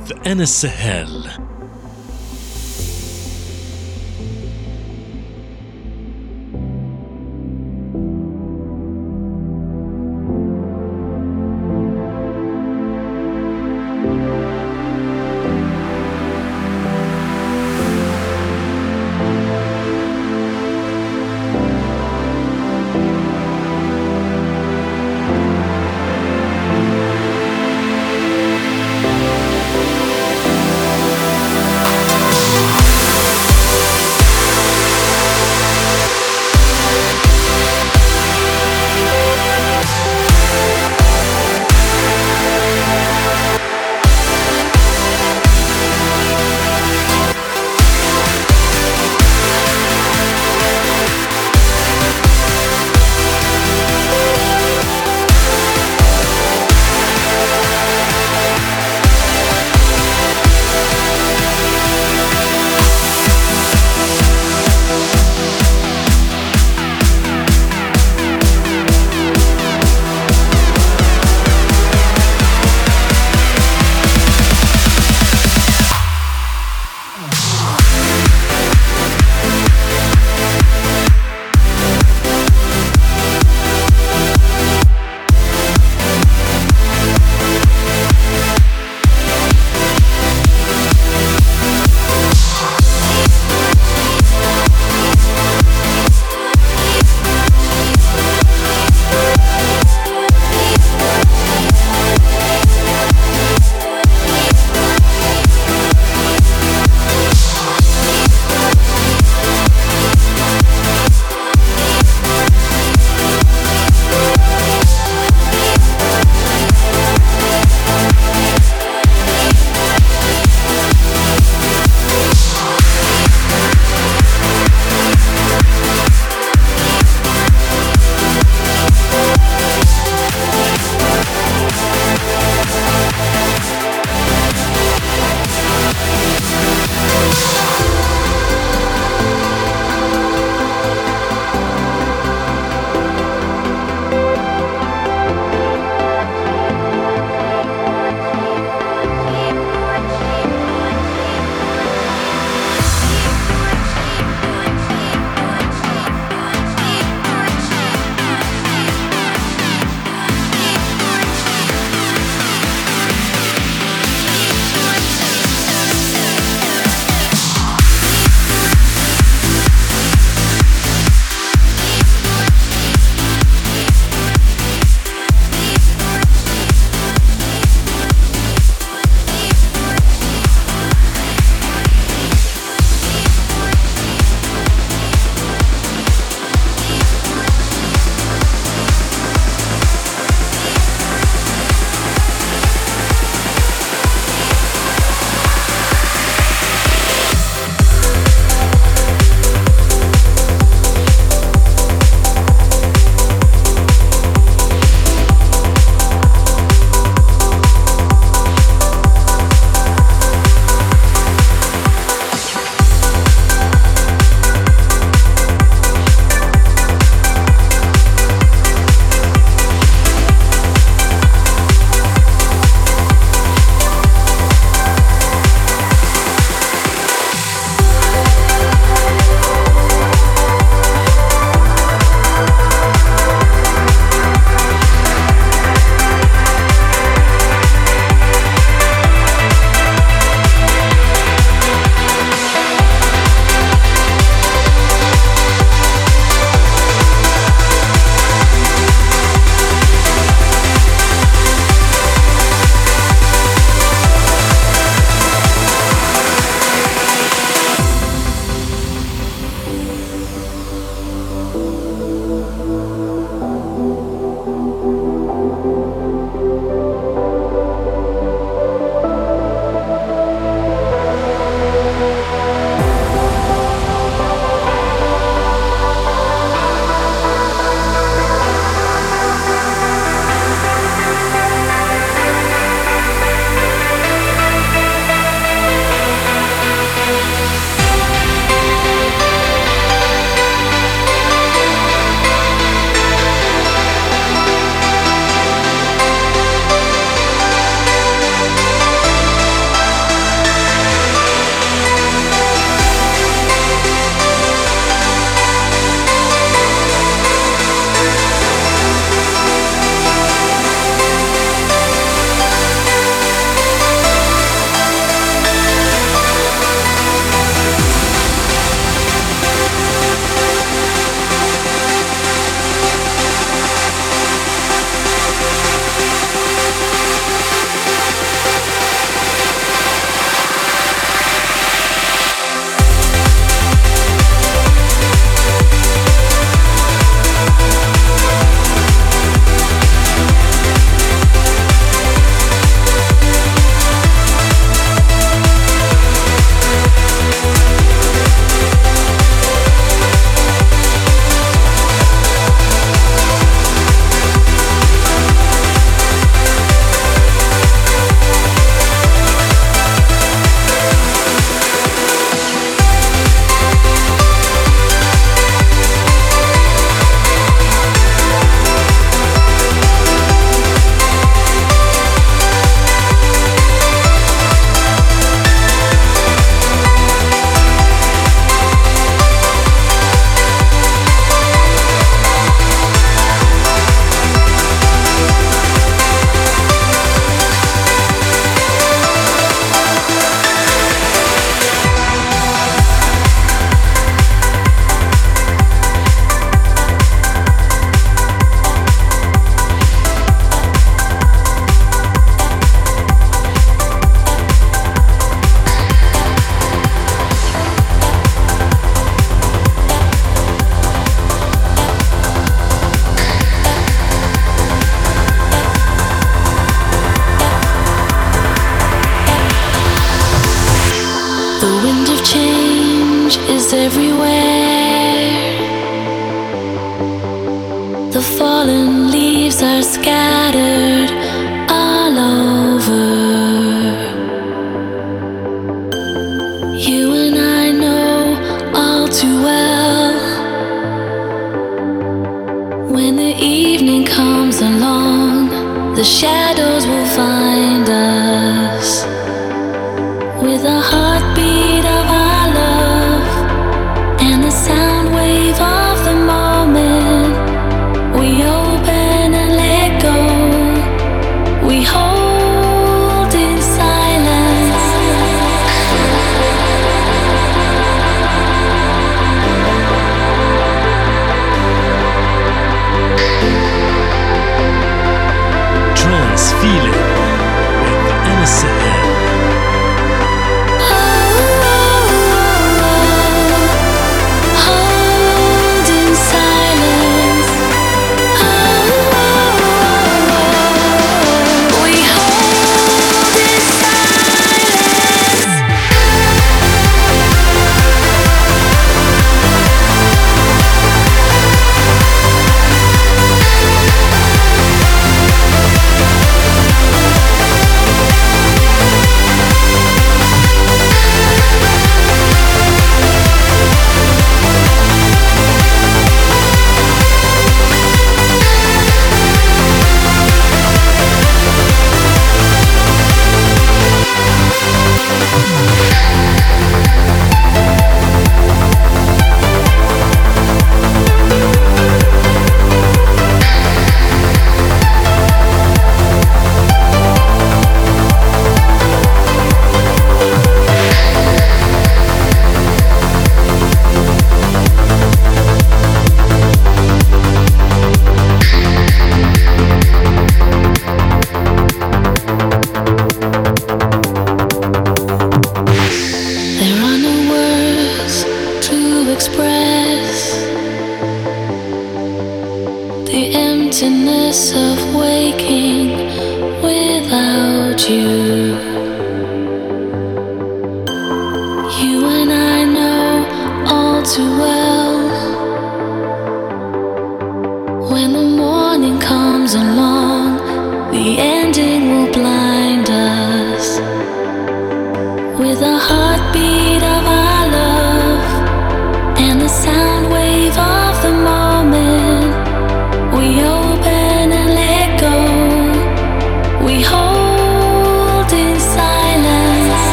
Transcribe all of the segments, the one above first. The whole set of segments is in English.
With Anas Sahel.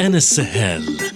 With Anas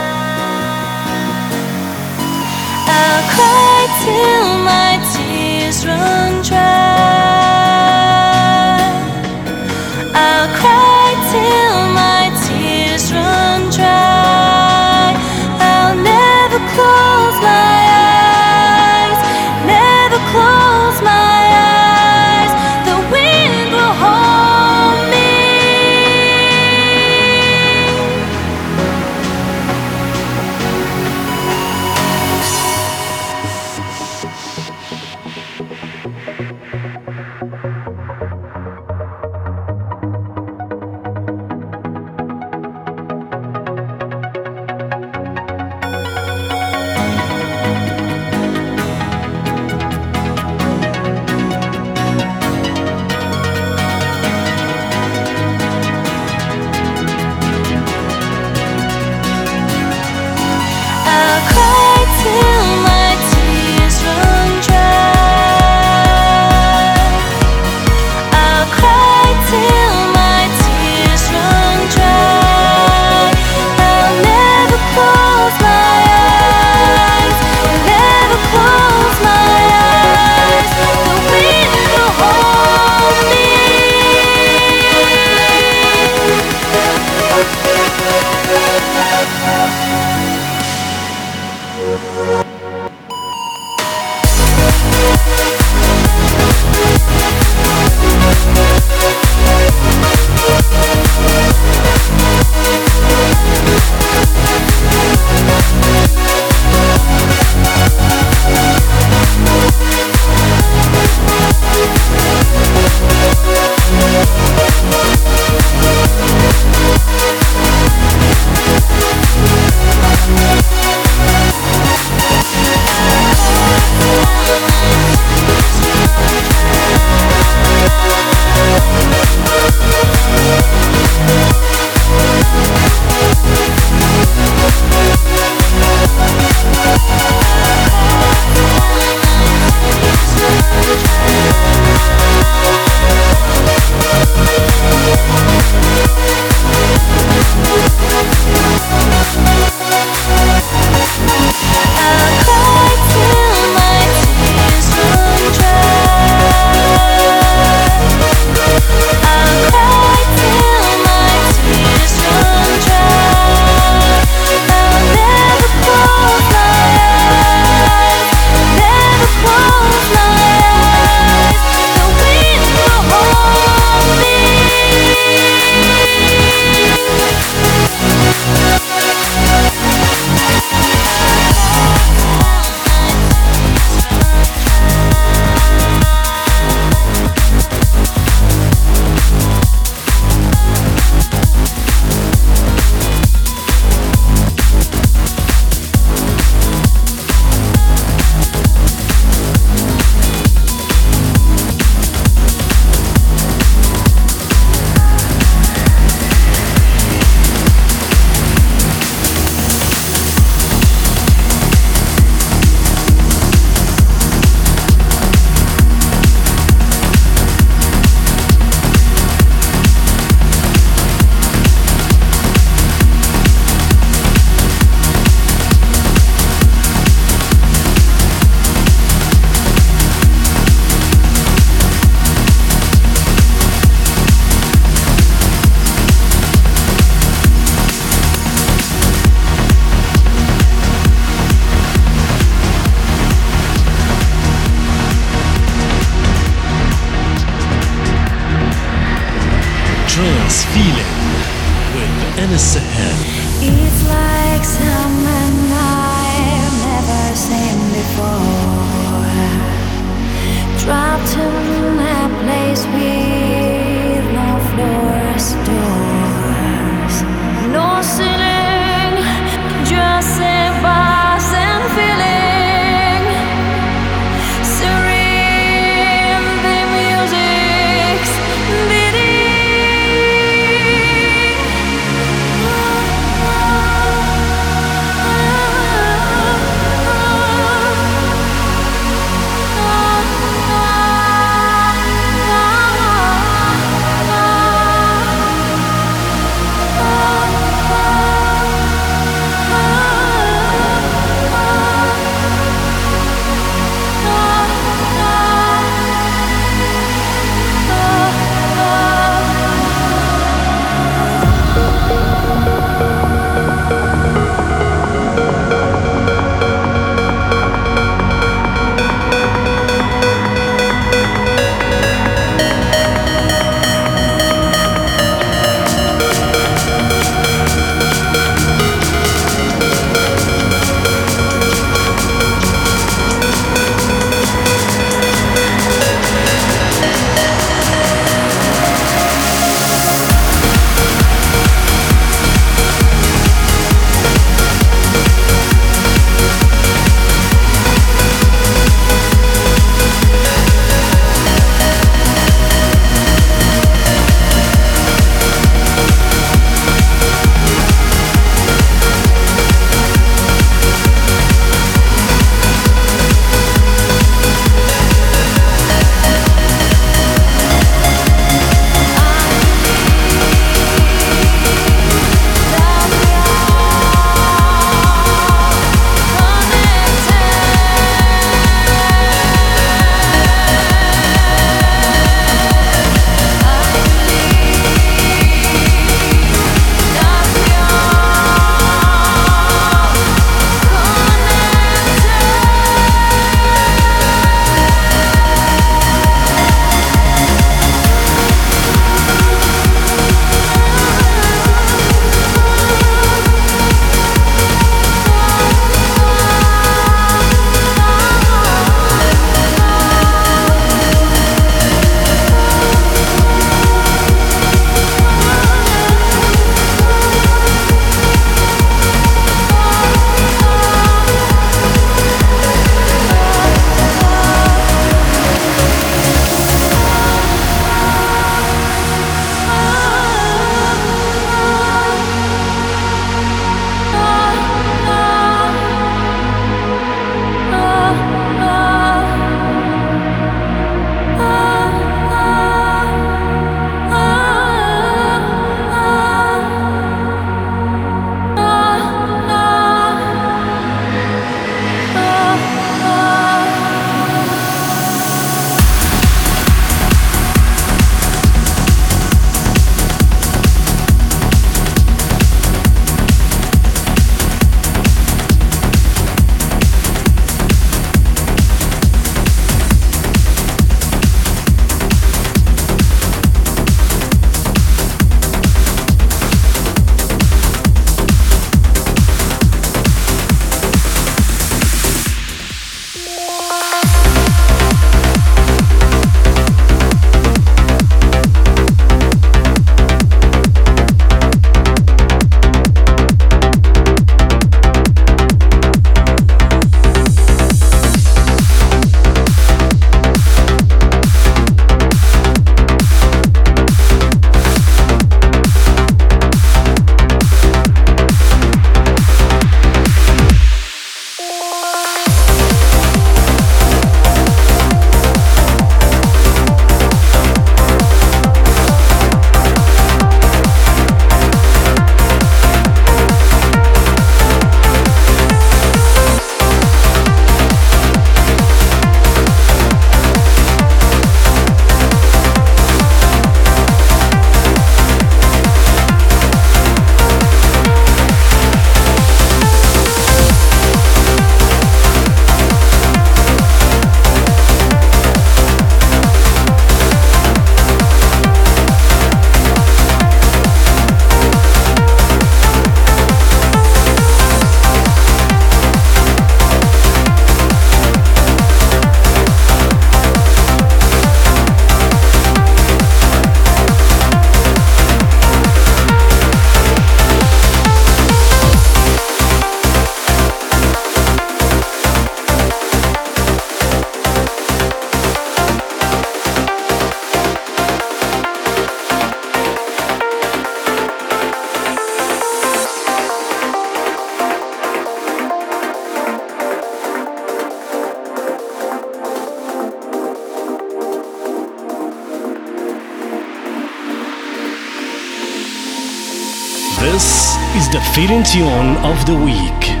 Tune of the week.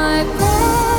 My breath